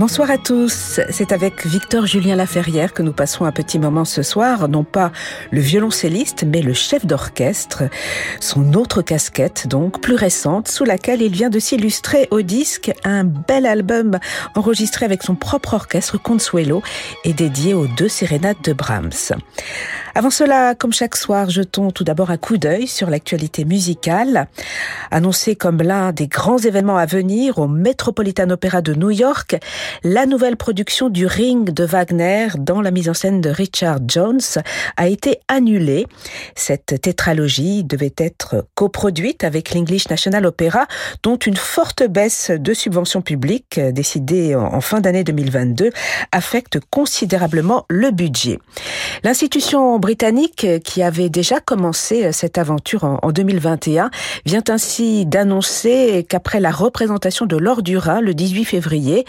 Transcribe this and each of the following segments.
Bonsoir à tous, c'est avec Victor Julien Laferrière que nous passerons un petit moment ce soir, non pas le violoncelliste, mais le chef d'orchestre, son autre casquette donc, plus récente, sous laquelle il vient de s'illustrer au disque un bel album enregistré avec son propre orchestre Consuelo et dédié aux deux sérénates de Brahms. Avant cela, comme chaque soir, jetons tout d'abord un coup d'œil sur l'actualité musicale. Annoncé comme l'un des grands événements à venir au Metropolitan Opera de New York, la nouvelle production du Ring de Wagner dans la mise en scène de Richard Jones a été annulée. Cette tétralogie devait être coproduite avec l'English National Opera, dont une forte baisse de subventions publiques décidée en fin d'année 2022 affecte considérablement le budget. L'institution britannique, qui avait déjà commencé euh, cette aventure en 2021, vient ainsi d'annoncer qu'après la représentation de Laure Durin le 18 février,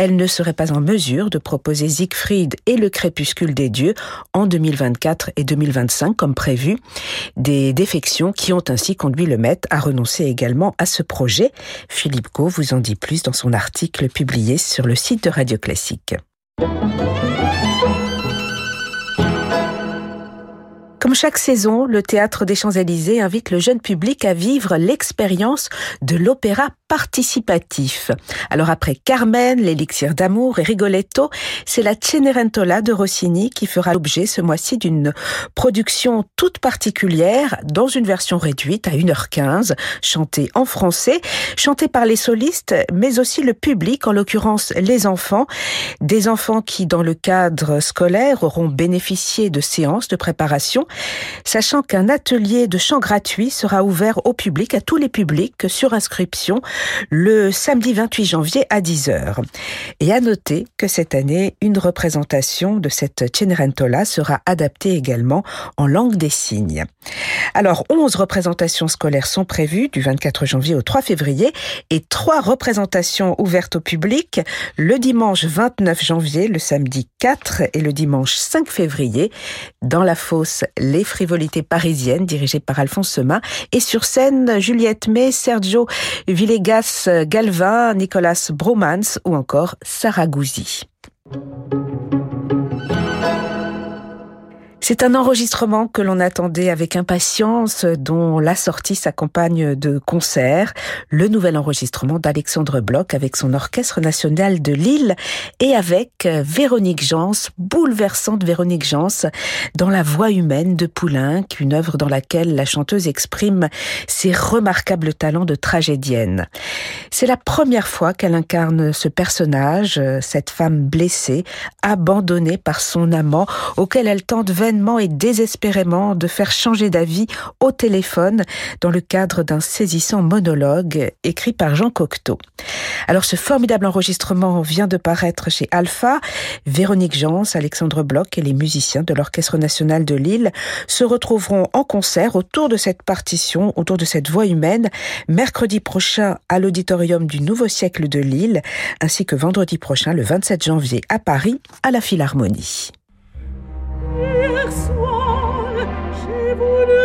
elle ne serait pas en mesure de proposer Siegfried et le crépuscule des dieux en 2024 et 2025 comme prévu. Des défections qui ont ainsi conduit le Met à renoncer également à ce projet. Philippe Co vous en dit plus dans son article publié sur le site de Radio Classique. Comme chaque saison, le Théâtre des Champs-Élysées invite le jeune public à vivre l'expérience de l'opéra participatif. Alors après Carmen, l'élixir d'amour et Rigoletto, c'est la Cenerentola de Rossini qui fera l'objet ce mois-ci d'une production toute particulière dans une version réduite à 1h15, chantée en français, chantée par les solistes, mais aussi le public, en l'occurrence les enfants, des enfants qui, dans le cadre scolaire, auront bénéficié de séances de préparation sachant qu'un atelier de chant gratuit sera ouvert au public, à tous les publics, sur inscription, le samedi 28 janvier à 10h. Et à noter que cette année, une représentation de cette Cenerentola sera adaptée également en langue des signes. Alors, 11 représentations scolaires sont prévues du 24 janvier au 3 février et trois représentations ouvertes au public le dimanche 29 janvier, le samedi 4 et le dimanche 5 février dans la fosse Les frivolités parisiennes dirigée par Alphonse Sema et sur scène Juliette May, Sergio Villegas Galvin, Nicolas Bromans ou encore Sarah Gouzi. C'est un enregistrement que l'on attendait avec impatience, dont la sortie s'accompagne de concerts. Le nouvel enregistrement d'Alexandre Bloch avec son Orchestre national de Lille et avec Véronique Jans, bouleversante Véronique Jans, dans La voix humaine de Poulenc, une œuvre dans laquelle la chanteuse exprime ses remarquables talents de tragédienne. C'est la première fois qu'elle incarne ce personnage, cette femme blessée, abandonnée par son amant, auquel elle tente vainement et désespérément de faire changer d'avis au téléphone dans le cadre d'un saisissant monologue écrit par Jean Cocteau. Alors ce formidable enregistrement vient de paraître chez Alpha. Véronique Jans, Alexandre Bloch et les musiciens de l'Orchestre national de Lille se retrouveront en concert autour de cette partition, autour de cette voix humaine, mercredi prochain à l'auditorium du Nouveau Siècle de Lille, ainsi que vendredi prochain, le 27 janvier, à Paris, à la Philharmonie. Hier soir, j'ai voulu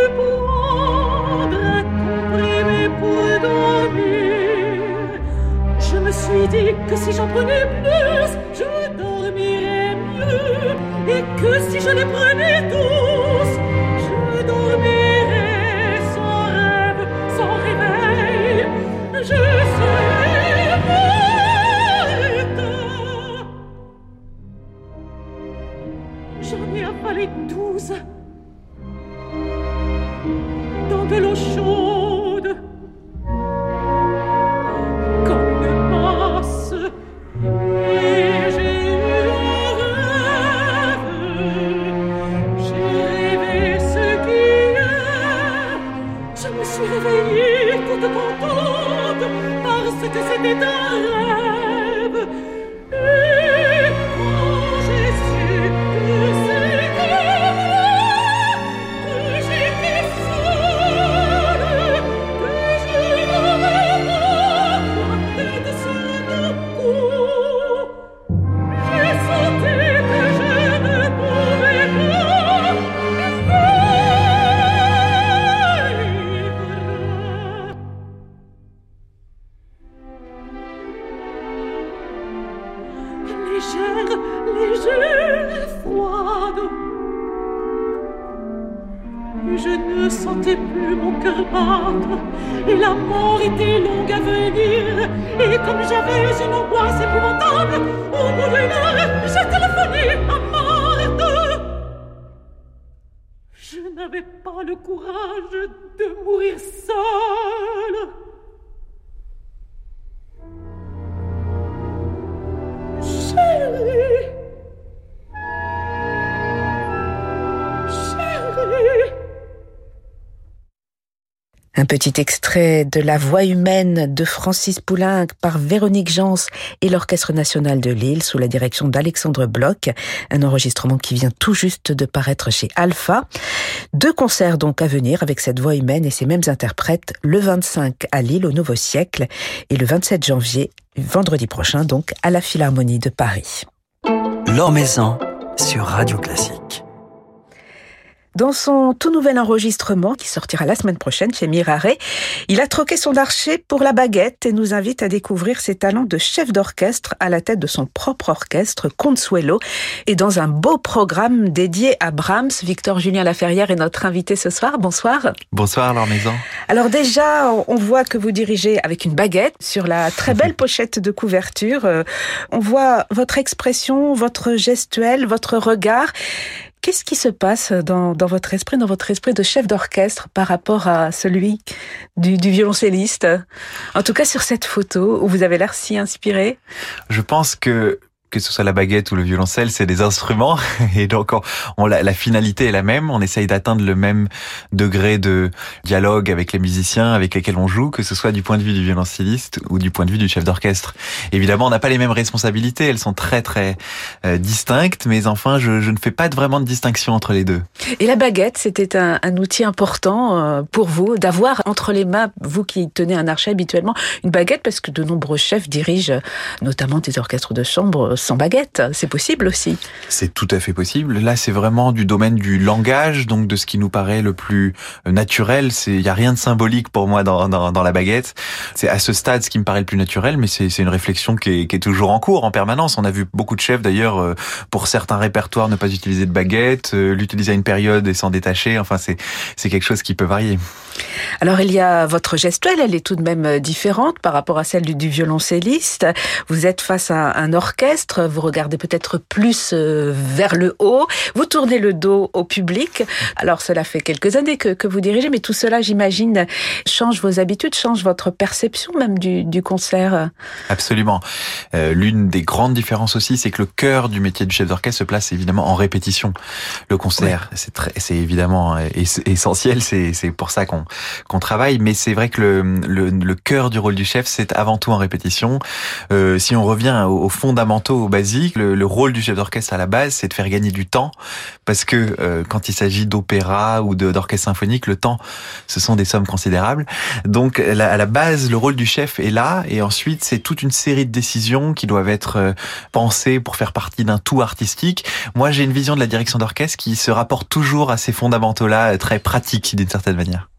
Un petit extrait de La voix humaine de Francis Poulenc par Véronique Jans et l'Orchestre national de Lille sous la direction d'Alexandre Bloch. Un enregistrement qui vient tout juste de paraître chez Alpha. Deux concerts donc à venir avec cette voix humaine et ces mêmes interprètes le 25 à Lille au Nouveau Siècle et le 27 janvier, vendredi prochain donc, à la Philharmonie de Paris. Sur Radio Classique. Dans son tout nouvel enregistrement qui sortira la semaine prochaine chez Mirare, il a troqué son archer pour la baguette et nous invite à découvrir ses talents de chef d'orchestre à la tête de son propre orchestre Consuelo et dans un beau programme dédié à Brahms. Victor Julien Laferrière est notre invité ce soir. Bonsoir. Bonsoir Laure Maison. Alors déjà, on voit que vous dirigez avec une baguette sur la très belle pochette de couverture. Euh, On voit votre expression, votre gestuelle, votre regard. Qu'est-ce qui se passe dans, dans, votre esprit, dans votre esprit de chef d'orchestre par rapport à celui du, du, violoncelliste? En tout cas, sur cette photo où vous avez l'air si inspiré. Je pense que que ce soit la baguette ou le violoncelle, c'est des instruments et donc on, on la, finalité est la même. On essaye d'atteindre le même degré de dialogue avec les musiciens avec lesquels on joue, que ce soit du point de vue du violoncelliste ou du point de vue du chef d'orchestre. Évidemment, on n'a pas les mêmes responsabilités, elles sont très très euh, distinctes, mais enfin, je, ne fais pas vraiment de distinction entre les deux. Et la baguette, c'était un, outil important euh, pour vous d'avoir entre les mains, vous qui tenez un archet habituellement, une baguette, parce que de nombreux chefs dirigent notamment des orchestres de chambre sans baguette. C'est possible aussi. C'est tout à fait possible. Là, c'est vraiment du domaine du langage, donc de ce qui nous paraît le plus naturel. C'est, il y a rien de symbolique pour moi dans, dans, dans la baguette. C'est à ce stade ce qui me paraît le plus naturel, mais c'est, une réflexion qui est, qui est, toujours en cours, en permanence. On a vu beaucoup de chefs d'ailleurs, euh, pour certains répertoires, ne pas utiliser de baguette, euh, l'utiliser à une période et s'en détacher. Enfin, c'est, c'est quelque chose qui peut varier. Alors, il y a votre gestuelle, elle est tout de même différente par rapport à celle du, du violoncelliste. Vous êtes face à un orchestre vous regardez peut-être plus euh, vers le haut, vous tournez le dos au public. Alors cela fait quelques années que, que vous dirigez, mais tout cela, j'imagine, change vos habitudes, change votre perception même du, du concert. Absolument. Euh, L'une des grandes différences aussi, c'est que le cœur du métier du chef d'orchestre se place évidemment en répétition. Le concert, c'est évidemment essentiel, c'est pour ça qu'on travaille, mais c'est vrai que le, le, le, cœur du rôle du chef, c'est avant tout en répétition. Euh, si on revient aux fondamentaux, aux basiques, le, le rôle du chef d'orchestre à la base, c'est de faire gagner du temps, parce que euh, quand il s'agit d'opéra ou d'orchestre symphonique, le temps, ce sont des sommes considérables. Donc à la base, le rôle du chef est là, et ensuite c'est toute une série de décisions qui doivent être euh, pensées pour faire partie d'un tout artistique. Moi, j'ai une vision de la direction d'orchestre qui se rapporte toujours à ces fondamentaux-là, euh, très pratiques d'une certaine manière.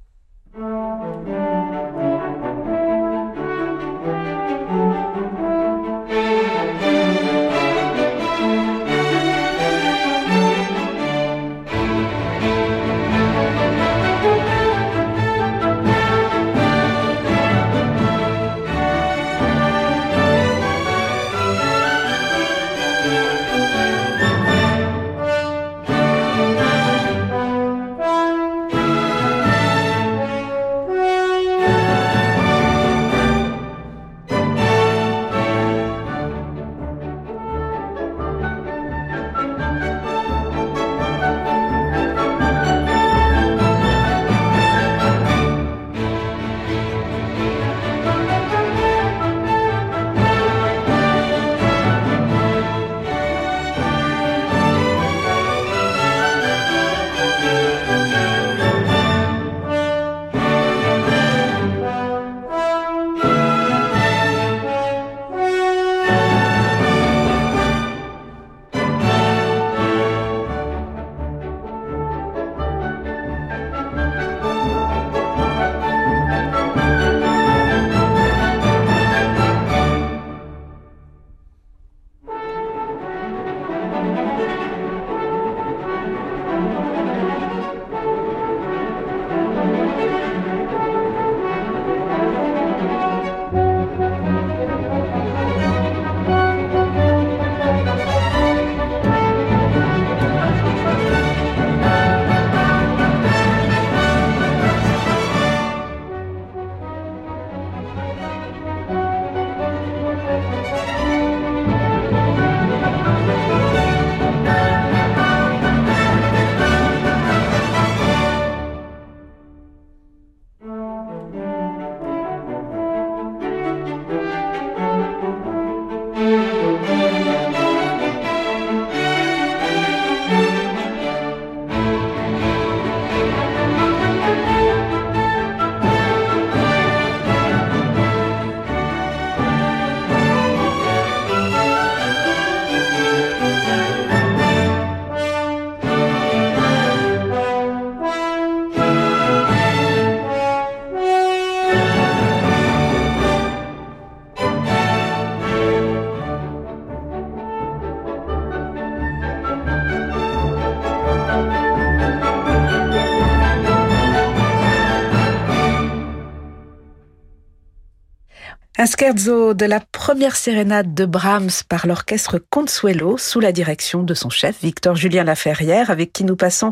Un scherzo de la première sérénade de Brahms par l'orchestre Consuelo sous la direction de son chef Victor Julien Laferrière avec qui nous passons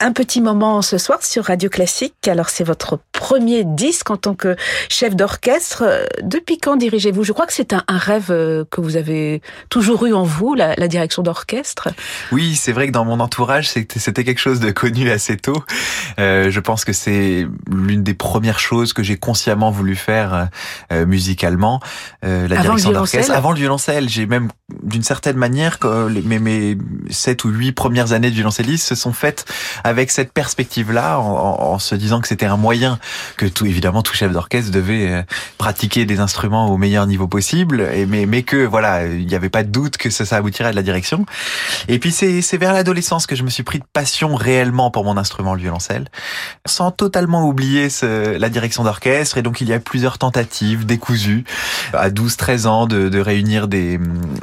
un petit moment ce soir sur Radio Classique. Alors c'est votre premier disque en tant que chef d'orchestre. Depuis quand dirigez-vous? Je crois que c'est un, rêve euh, que vous avez toujours eu en vous, la, direction d'orchestre. Oui, c'est vrai que dans mon entourage, c'était quelque chose de connu assez tôt. Euh, je pense que c'est l'une des premières choses que j'ai consciemment voulu faire euh, musicalement euh, la direction d'orchestre. Avant le violoncelle, j'ai même d'une certaine manière, mes, mes sept ou huit premières années de violoncelliste se sont faites avec cette perspective-là, en, en, se disant que c'était un moyen que tout évidemment tout chef d'orchestre devait euh, pratiquer des instruments au meilleur niveau possible, et mais, mais que voilà, il n'y avait pas de doute que ça, ça aboutirait à de la direction. Et puis c'est vers l'adolescence que je me suis pris de passion réellement pour mon instrument le violoncelle, sans totalement oublier ce, la direction d'orchestre. Et donc il y a plusieurs tentatives décousues à 12-13 ans de, de réunir des,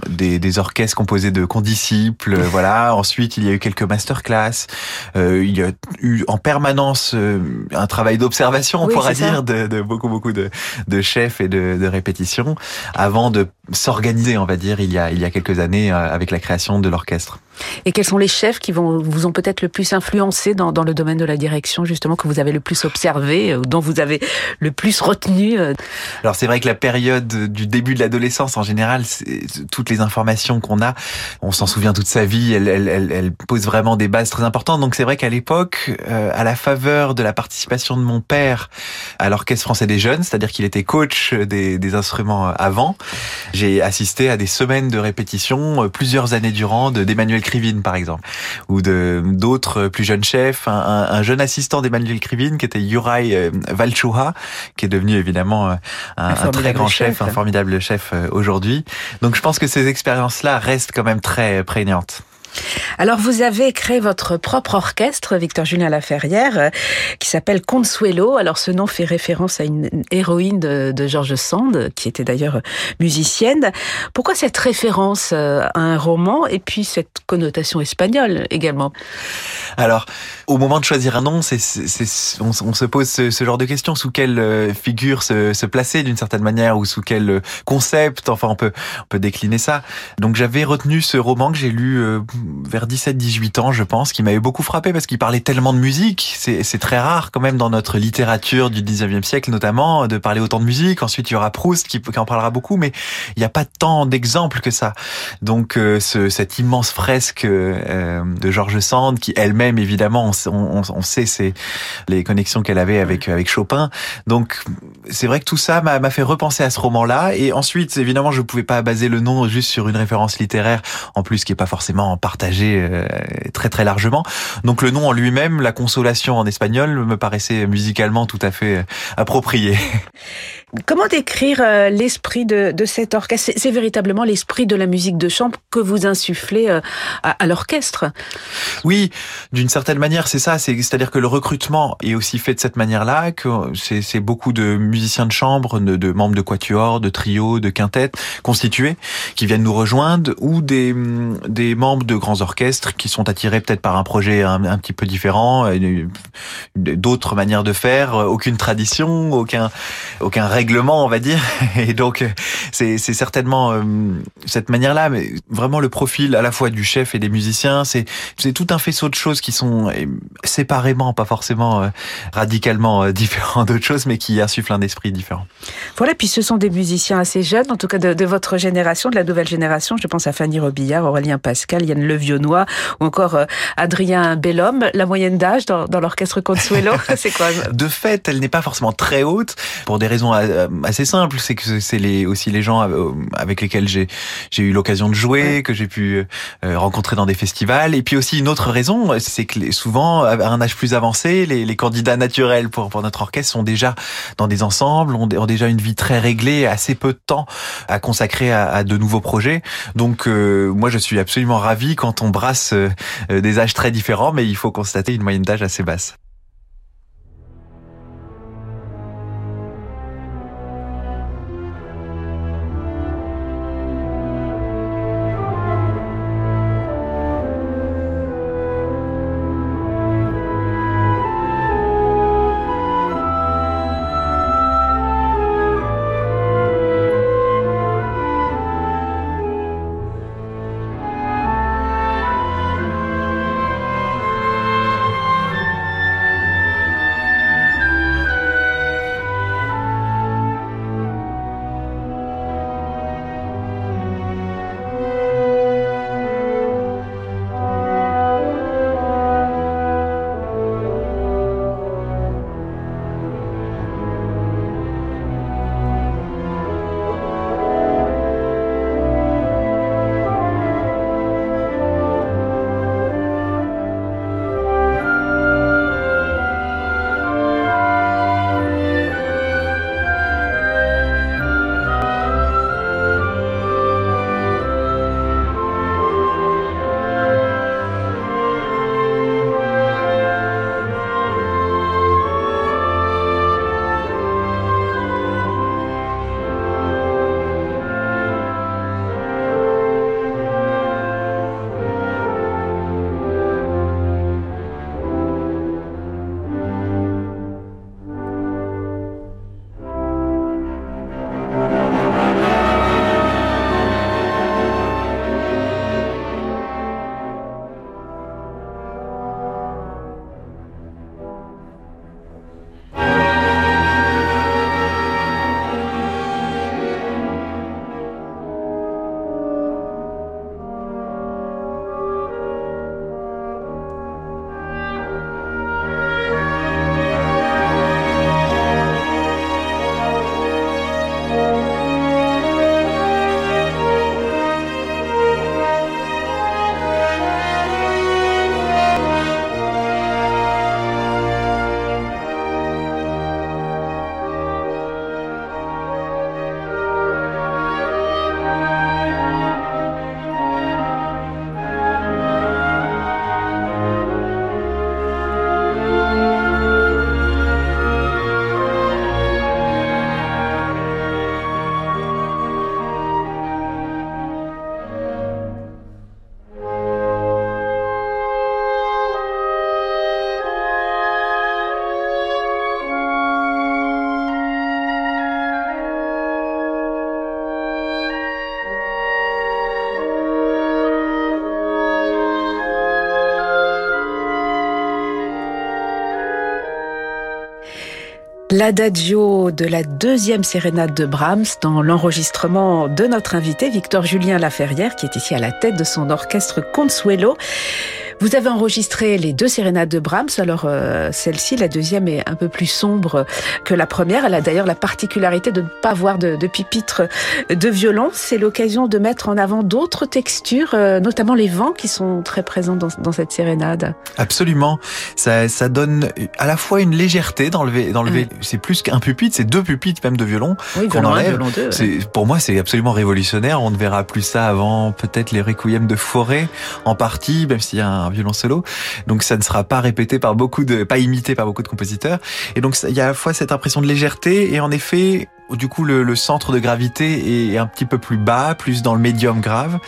des, des, orchestres composés de condisciples. voilà. Ensuite, il y a eu quelques masterclass. Euh, il y a eu en permanence euh, un travail d'observation, on pourra dire, de, de, beaucoup beaucoup de, de chefs et de, de répétitions, avant de s'organiser, on va dire, il y a il y a quelques années euh, avec la création de l'orchestre. Et quels sont les chefs qui vont, vous ont peut-être le plus influencé dans, dans, le domaine de la direction, justement, que vous avez le plus observé, ou dont vous avez le plus retenu Alors c'est vrai que la période du début de l'adolescence, en général, toutes les informations qu'on a, on s'en souvient toute sa vie, elle, elle, elle, elle, pose vraiment des bases très importantes. Donc c'est vrai qu'à l'époque, euh, à la faveur de la participation de mon père à l'Orchestre français des jeunes, c'est-à-dire qu'il était coach des, des instruments avant, j'ai assisté à des semaines de répétition euh, plusieurs années durant d'Emmanuel Krivine, par exemple, ou de d'autres plus jeunes chefs, un, un, jeune assistant d'Emmanuel Krivine qui était Yurai euh, Valchouha, qui est devenu évidemment un, un très grand chef, un formidable chef euh, aujourd'hui. Donc je pense que ces expériences-là restent quand même très prégnantes. Alors vous avez créé votre propre orchestre, Victor Julien Laferrière, euh, qui s'appelle Consuelo. Alors ce nom fait référence à une héroïne de, de George Sand, qui était d'ailleurs musicienne. Pourquoi cette référence euh, à un roman et puis cette connotation espagnole également? Alors, au moment de choisir un nom, on, se pose ce, genre de questions. Sous quelle euh, figure se, placer d'une certaine manière ou sous quel concept? Enfin, on peut décliner ça. Donc j'avais retenu ce roman que j'ai lu vers 17-18 ans, je pense, qui m'avait beaucoup frappé parce qu'il parlait tellement de musique. C'est très rare quand même dans notre littérature du 19e siècle notamment de parler autant de musique. Ensuite, il y aura Proust qui, qui en parlera beaucoup, mais il n'y a pas tant d'exemples que ça. Donc euh, ce, cette immense fresque euh, de Georges Sand, qui elle-même évidemment, on, on, on sait c'est les connexions qu'elle avait avec avec Chopin. Donc c'est vrai que tout ça m'a fait repenser à ce roman-là. Et ensuite, évidemment, je ne pouvais pas baser le nom juste sur une référence littéraire, en plus qui est pas forcément partagé euh, très très largement. Donc le nom en lui-même, la consolation en espagnol, me paraissait musicalement tout à fait euh, approprié. Comment décrire euh, l'esprit de, cet orchestre? C'est véritablement l'esprit de la musique de chambre que vous insufflez à, à l'orchestre Oui, d'une certaine manière, c'est ça. C'est-à-dire que le recrutement est aussi fait de cette manière-là, que c'est beaucoup de musiciens de chambre, de, membres de quatuor, de trio, de quintet constitués, qui viennent nous rejoindre, ou des, des membres de grands orchestres qui sont attirés peut-être par un projet un, petit peu différent, d'autres manières de faire, aucune tradition, aucun aucun règlement, on va dire. Et donc c'est certainement euh, cette manière-là, mais vraiment le profil à la fois du chef et des musiciens, c'est tout un faisceau de choses qui sont euh, séparément, pas forcément euh, radicalement différents d'autres choses, mais qui insufflent un esprit différent. Voilà, puis ce sont des musiciens assez jeunes, en tout cas de, de votre génération, de la nouvelle génération. Je pense à Fanny Robillard, Aurélien Pascal, Yann Levionnois ou encore euh, Adrien Bellhomme. La moyenne d'âge dans, dans l'orchestre Consuelo, c'est quoi De fait, elle n'est pas forcément très haute pour des raisons euh, assez simples. C'est que c'est les, aussi les gens euh, avec lesquels j'ai j'ai eu l'occasion de jouer, que j'ai pu rencontrer dans des festivals. Et puis aussi une autre raison, c'est que souvent à un âge plus avancé, les, les candidats naturels pour, pour notre orchestre sont déjà dans des ensembles, ont, ont déjà une vie très réglée, assez peu de temps à consacrer à, à de nouveaux projets. Donc moi je suis absolument ravi quand on brasse euh, des âges très différents, mais il faut constater une moyenne d'âge assez basse. L'adagio de la deuxième sérénade de Brahms dans l'enregistrement de notre invité Victor Julien Laferrière qui est ici à la tête de son orchestre Consuelo. Vous avez enregistré les deux sérénades de Brahms. Alors euh, celle-ci, la deuxième, est un peu plus sombre que la première. Elle a d'ailleurs la particularité de ne pas avoir de, de pupitre de violon. C'est l'occasion de mettre en avant d'autres textures, euh, notamment les vents qui sont très présents dans, dans cette sérénade. Absolument. Ça, ça, donne à la fois une légèreté d'enlever, d'enlever. Mmh. C'est plus qu'un pupitre, c'est deux pupitres même de violon oui, qu'on enlève. deux. Pour moi, c'est absolument révolutionnaire. On ne verra plus ça avant peut-être les requiem de Forêt en partie, même s'il y a un violon solo. Donc ça ne sera pas répété par beaucoup de, pas imité par beaucoup de compositeurs. Et donc il y a à la fois cette impression de légèreté et en effet, du coup le, centre de gravité est un petit peu plus bas, plus dans le médium grave,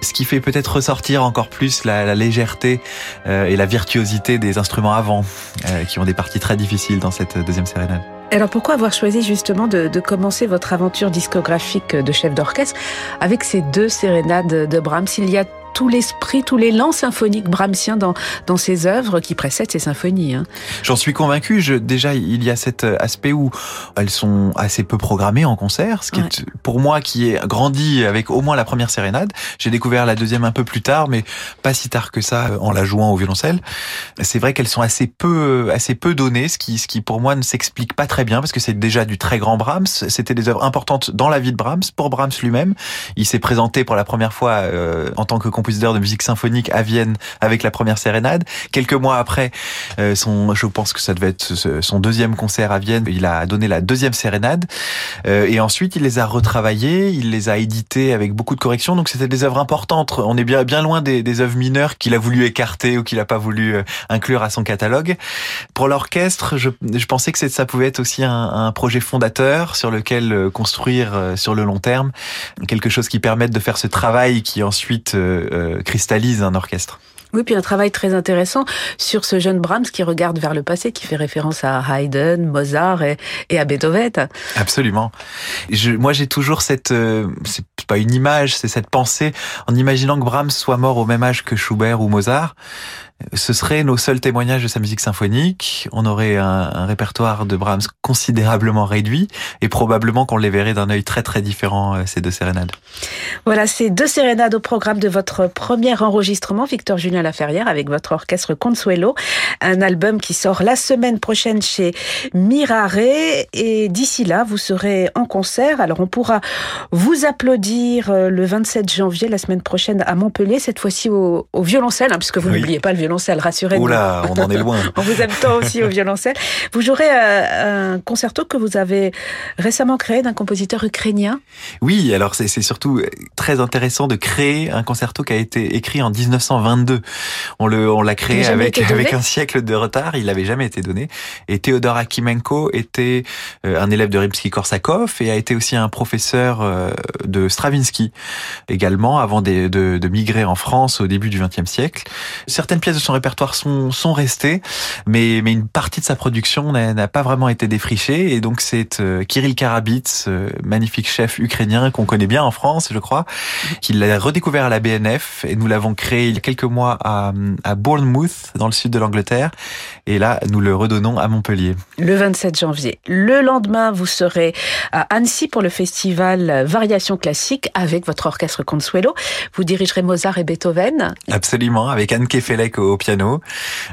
ce qui fait peut-être ressortir encore plus la, la légèreté euh, et la virtuosité des instruments avant, euh, qui ont des parties très difficiles dans cette deuxième sérénade. Alors pourquoi avoir choisi justement de, de, commencer votre aventure discographique de chef d'orchestre avec ces deux sérénades de Brahms? Il y a tout l'esprit, tout l'élan symphonique brahmsien dans, dans ses œuvres qui précèdent ces symphonies. Hein. J'en suis convaincu. Je, déjà, il y a cet aspect où elles sont assez peu programmées en concert, ce qui ouais. est pour moi qui est grandi avec au moins la première sérénade. J'ai découvert la deuxième un peu plus tard, mais pas si tard que ça en la jouant au violoncelle. C'est vrai qu'elles sont assez peu, assez peu données, ce qui, ce qui pour moi ne s'explique pas très bien parce que c'est déjà du très grand Brahms. C'était des œuvres importantes dans la vie de Brahms, pour Brahms lui-même. Il s'est présenté pour la première fois euh, en tant que compositeur de musique symphonique à Vienne avec la première sérénade. Quelques mois après, euh, son, je pense que ça devait être son deuxième concert à Vienne, il a donné la deuxième sérénade. Euh, et ensuite, il les a retravaillées, il les a éditées avec beaucoup de corrections. Donc, c'était des œuvres importantes. On est bien, bien loin des, des œuvres mineures qu'il a voulu écarter ou qu'il n'a pas voulu euh, inclure à son catalogue. Pour l'orchestre, je, je, pensais que ça pouvait être aussi un, un, projet fondateur sur lequel construire sur le long terme quelque chose qui permette de faire ce travail qui ensuite cristallise un orchestre. Oui, puis un travail très intéressant sur ce jeune Brahms qui regarde vers le passé, qui fait référence à Haydn, Mozart et, et à Beethoven. Absolument. Je, moi, j'ai toujours cette, euh, c'est pas une image, c'est cette pensée en imaginant que Brahms soit mort au même âge que Schubert ou Mozart ce serait nos seuls témoignages de sa musique symphonique. On aurait un, un répertoire de Brahms considérablement réduit et probablement qu'on les verrait d'un œil très très différent euh, ces deux sérénades. Voilà, ces deux sérénades au programme de votre premier enregistrement, Victor Julien Laferrière, avec votre orchestre Consuelo, un album qui sort la semaine prochaine chez Mirare. Et d'ici là, vous serez en concert. Alors on pourra vous applaudir euh, le 27 janvier, la semaine prochaine à Montpellier, cette fois-ci au, au violoncelle, hein, puisque vous oui. n'oubliez pas le violoncelle violoncelle, rassurez-vous. Oula, on en est loin. on vous aime tant aussi au violoncelle. Vous jouerez euh, un concerto que vous avez récemment créé d'un compositeur ukrainien? Oui, alors c'est surtout très intéressant de créer un concerto qui a été écrit en 1922. On le, on l'a créé avec avec un siècle de retard. Il n'avait jamais été donné. Et Théodore Akimenko était euh, un élève de Rimsky-Korsakov et a été aussi un professeur euh, de Stravinsky également avant de, de, de migrer en France au début du XXe siècle. Certaines pièces de son répertoire sont, sont restées, mais, mais une partie de sa production n'a pas vraiment été défrichée. Et donc c'est euh, Kirill Karabits, euh, magnifique chef ukrainien qu'on connaît bien en France, je crois, qui l'a redécouvert à la BNF. Et nous l'avons créé il y a quelques mois à, à Bournemouth, dans le sud de l'Angleterre. Et là, nous le redonnons à Montpellier. Le 27 janvier. Le lendemain, vous serez à Annecy pour le festival Variation classique avec votre orchestre Consuelo. Vous dirigerez Mozart et Beethoven. Absolument, avec Anne Kefelec au piano.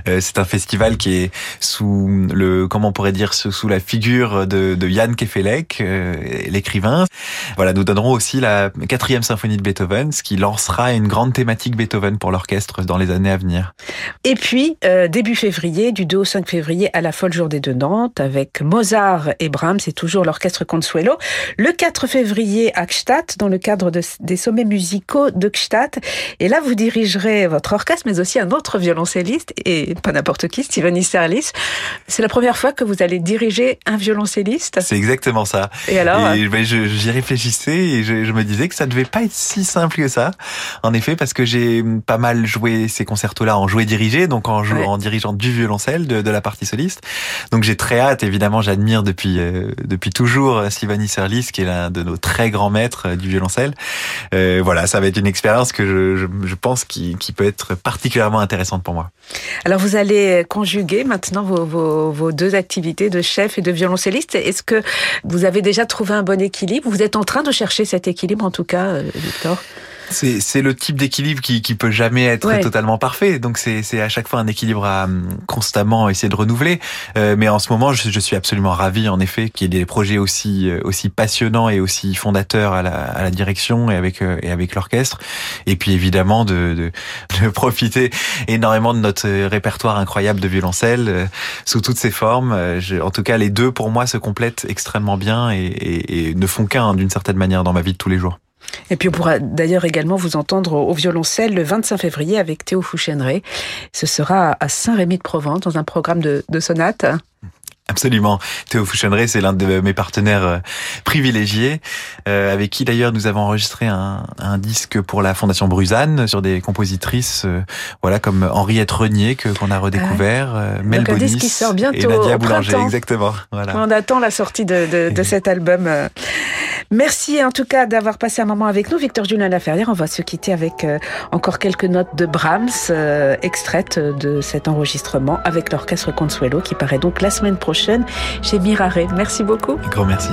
Euh, c'est un festival qui est sous le, comment pourrait dire, sous la figure de, de Jan Kefelec, euh, l'écrivain. Voilà, nous donnerons aussi la quatrième symphonie de Beethoven, ce qui lancera une grande thématique Beethoven pour l'orchestre dans les années à venir. Et puis, euh, début février, du 2 au 5 février, à la Folle Journée de Nantes, avec Mozart et Brahms, c'est toujours l'orchestre Consuelo. Le 4 février à Gstaad, dans le cadre de, des sommets musicaux de Gstaad. Et là, vous dirigerez votre orchestre, mais aussi un autre violoncelliste, et pas n'importe qui, Steven Isserlis. C'est la première fois que vous allez diriger un violoncelliste? C'est exactement ça. Et alors? Et, ben, J'y réfléchissais et je, je, me disais que ça devait pas être si simple que ça. En effet, parce que j'ai pas mal joué ces concertos-là en joué dirigé, donc en, ouais. en dirigeant du violoncelle, de, de, la partie soliste. Donc j'ai très hâte, évidemment, j'admire depuis euh, depuis toujours Steven Isserlis, qui est l'un de nos très grands maîtres euh, du violoncelle. Euh, voilà, ça va être une expérience que je, je, je pense qui, qui peut être particulièrement intéressante pour moi. Alors vous allez conjuguer maintenant vos, vos, vos deux activités de chef et de violoncelliste. Est-ce que vous avez déjà trouvé un bon équilibre? Vous êtes en train de chercher cet équilibre en tout cas, euh, Victor? C'est, le type d'équilibre qui, qui peut jamais être Ouais. totalement parfait. Donc c'est, à chaque fois un équilibre à hum, constamment essayer de renouveler. Euh, mais en ce moment, je, je suis absolument ravi, en effet, qu'il y ait des projets aussi euh, aussi passionnants et aussi fondateurs à la, à la direction et avec euh, et avec l'orchestre. Et puis évidemment de, de, de profiter énormément de notre répertoire incroyable de violoncelle euh, sous toutes ses formes. Euh, je- en tout cas, les deux pour moi se complètent extrêmement bien et, et, et ne font qu'un d'une certaine manière dans ma vie de tous les jours. Et puis on pourra d'ailleurs également vous entendre au violoncelle le 25 février avec Théo Fouchéneret. Ce sera à Saint-Rémy-de-Provence dans un programme de, de sonate. Absolument. Théo Fouchonneret, c'est l'un de mes partenaires euh, privilégiés, euh, avec qui d'ailleurs nous avons enregistré un, un disque pour la Fondation Bruzane sur des compositrices, euh, voilà comme Henriette Renier que qu'on a redécouvert, euh, Mel Donc un disque qui sort et bientôt Nadia au Boulanger, printemps. exactement. Voilà. On attend la sortie de, de, de cet album. euh. Merci en tout cas d'avoir passé un moment avec nous. Victor Julien Laferrière, on va se quitter avec euh, encore quelques notes de Brahms euh, extraites de cet enregistrement avec l'orchestre Consuelo qui paraît donc la semaine prochaine chez Mirare. Merci beaucoup. Un grand merci.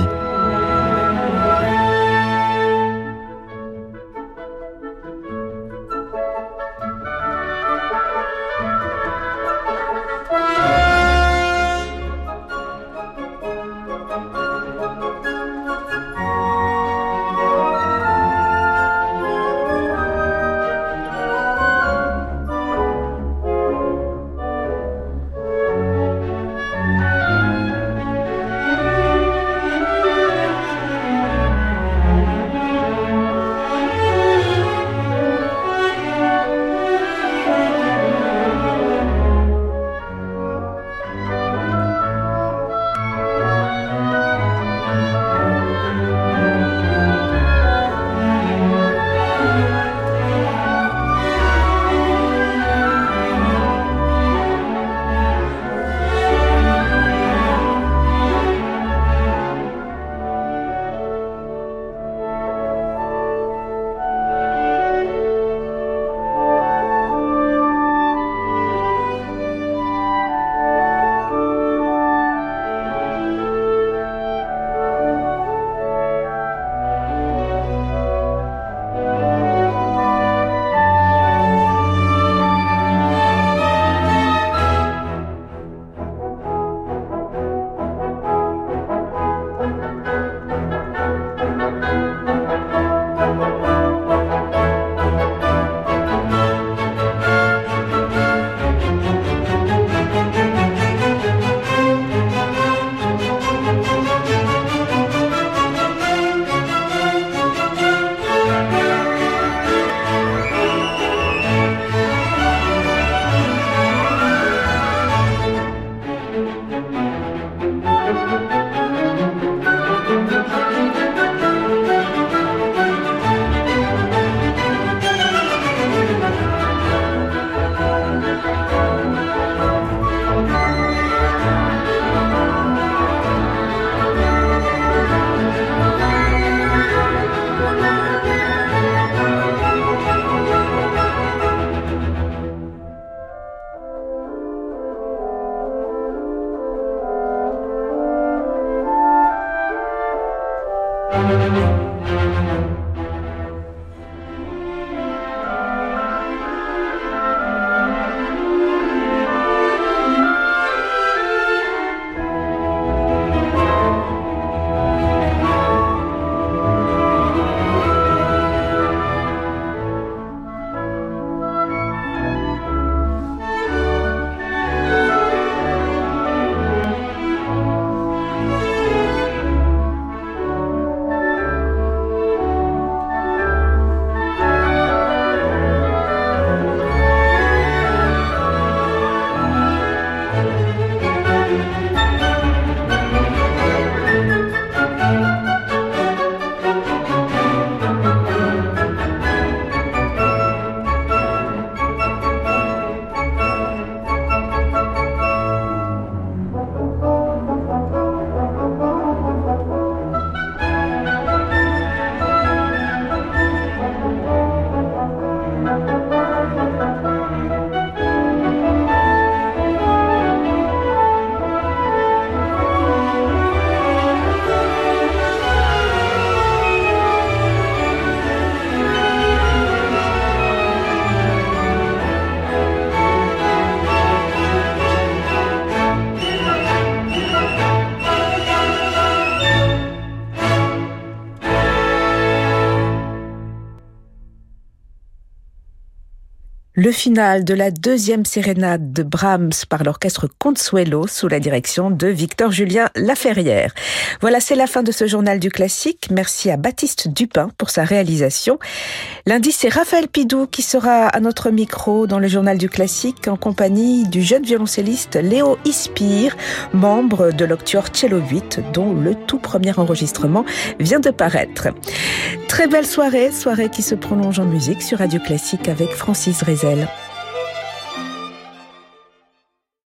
Le final de la deuxième sérénade de Brahms par l'orchestre Consuelo sous la direction de Victor Julien Laferrière. Voilà, c'est la fin de ce journal du classique. Merci à Baptiste Dupin pour sa réalisation. Lundi, c'est Raphaël Pidou qui sera à notre micro dans le journal du classique en compagnie du jeune violoncelliste Léo Ispire, membre de l'Octuor Cello 8, dont le tout premier enregistrement vient de paraître. Très belle soirée, soirée qui se prolonge en musique sur Radio Classique avec Francis Noël.